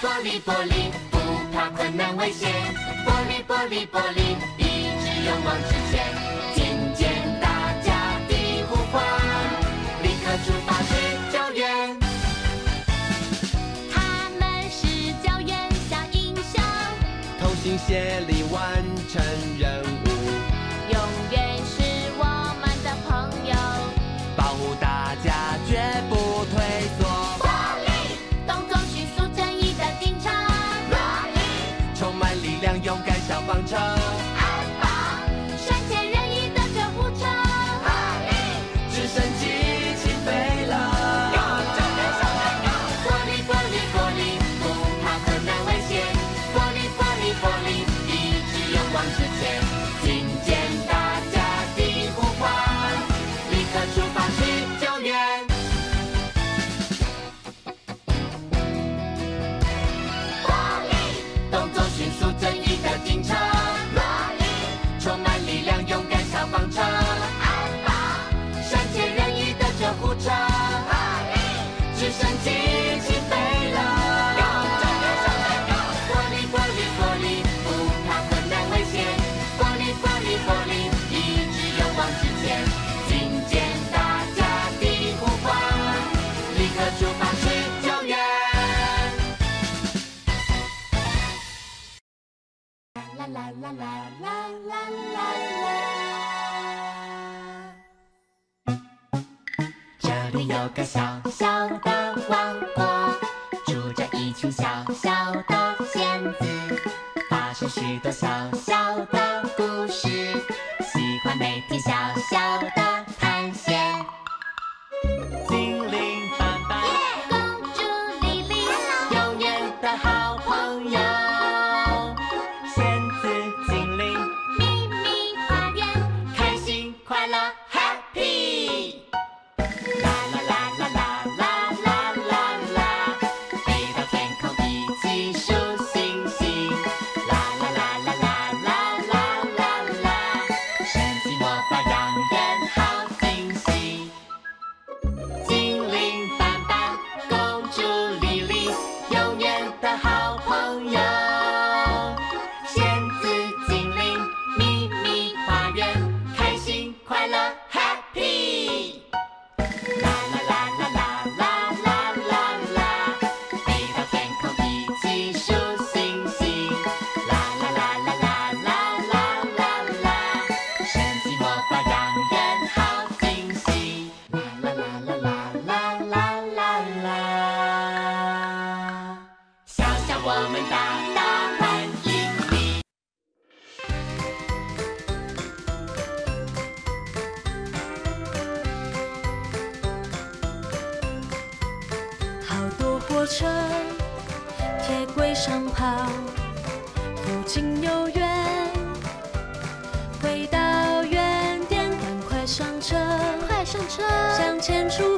玻璃玻璃，不怕困难危险。玻璃玻璃玻璃，一直勇往直前。听见大家的呼唤，立刻出发去救援。他们是救援小英雄，同心协力完成。啦啦啦啦啦啦啦啦。这里有个小小的王国，住着一群小小的仙子，发生许多小小的故事，喜欢每天小小的。车，铁轨上跑，不近又远。回到原点，赶快上车，快上车，向前出。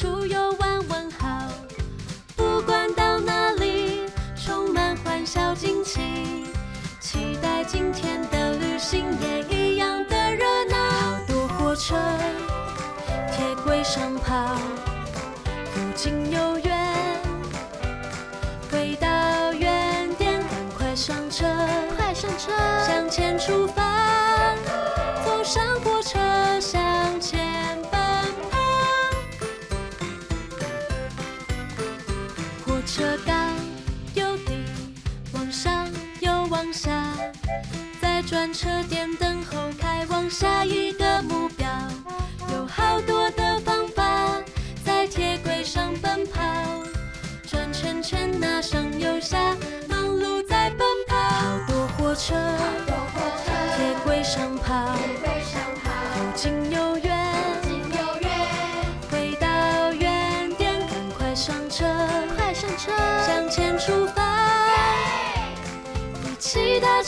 出游玩问好不管到哪里充满欢笑惊奇。期待今天的旅行也一样的热闹。好多火车铁轨上跑不仅有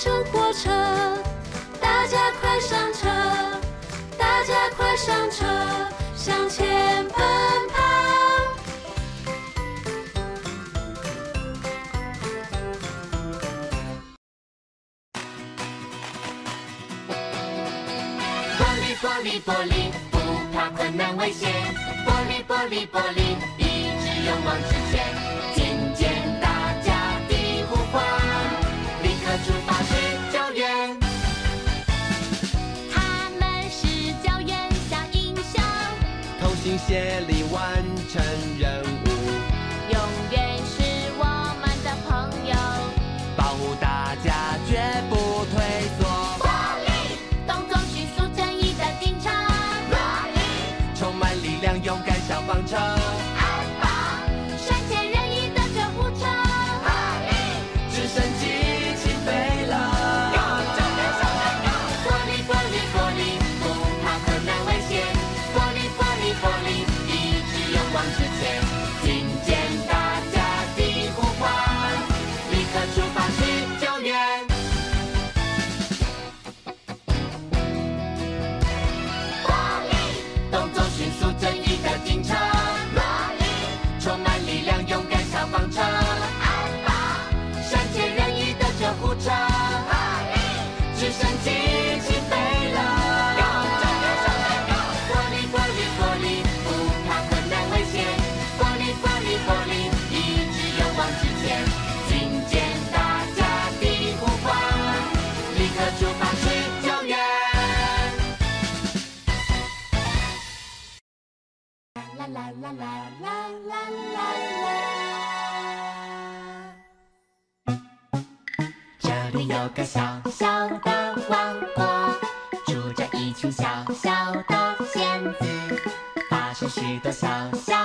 乘火车，大家快上车，大家快上车，向前奔跑。玻璃玻璃玻璃，不怕困难危险，玻璃玻璃玻璃，一直勇往直前。小小的仙子，发出许多小小。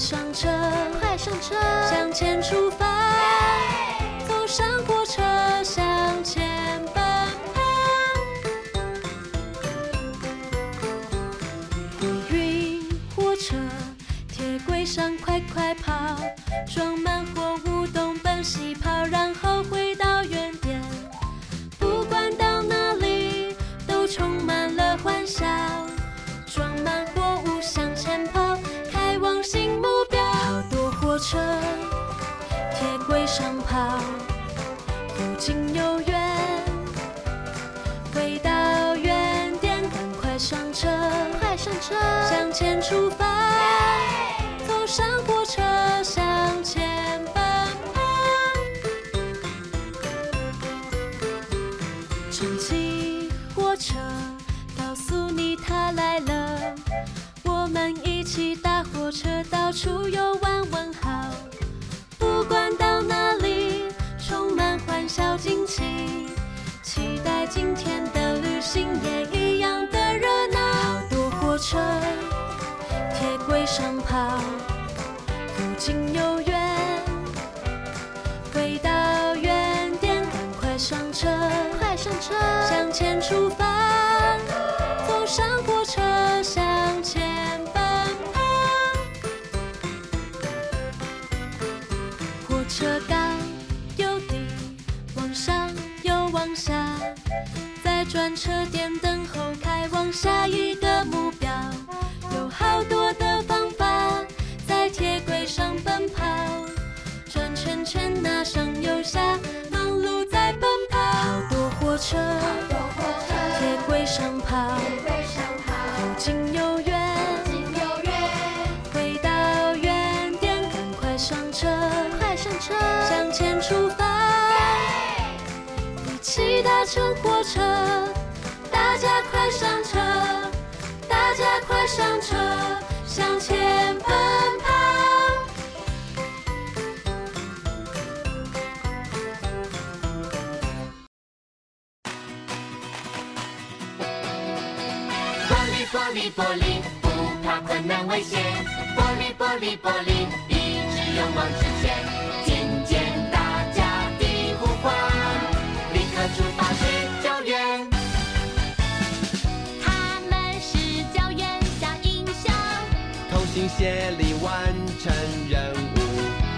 上车快上车。向前出发。上跑，不仅有缘。小惊喜转车，点灯后开往下一个目的。乘火车大家快上车大家快上车。同心协力完成任务。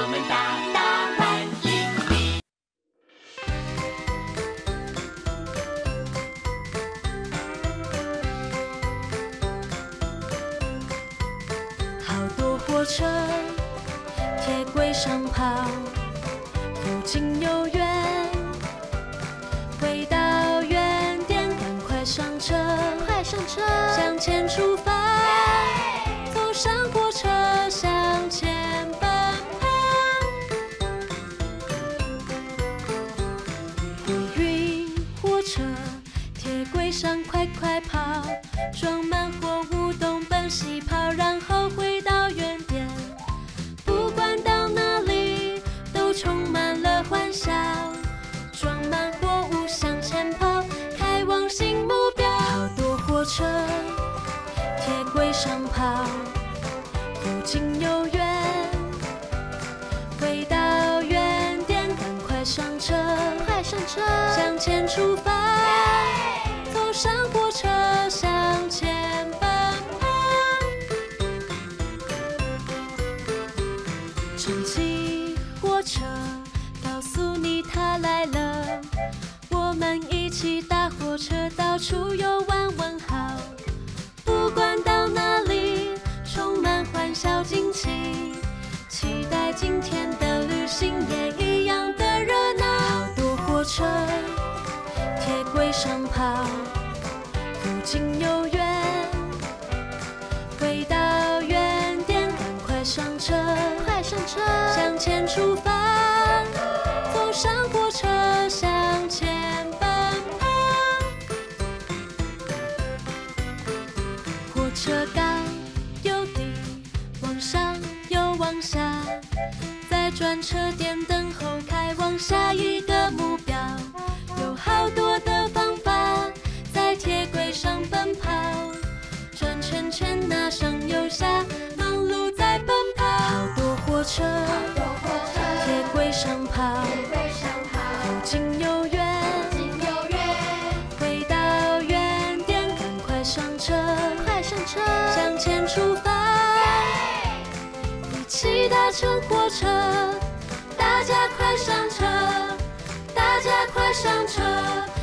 我们大大欢迎你好多火车铁轨上跑不近又远回到原点赶快上车快上车向前出背上，快快跑。长跑又近又远回到原点赶快上车快上车向前出发坐上火车向前奔跑火车高又低往上又往下在转车点等候开往下一火车大家快上车大家快上车。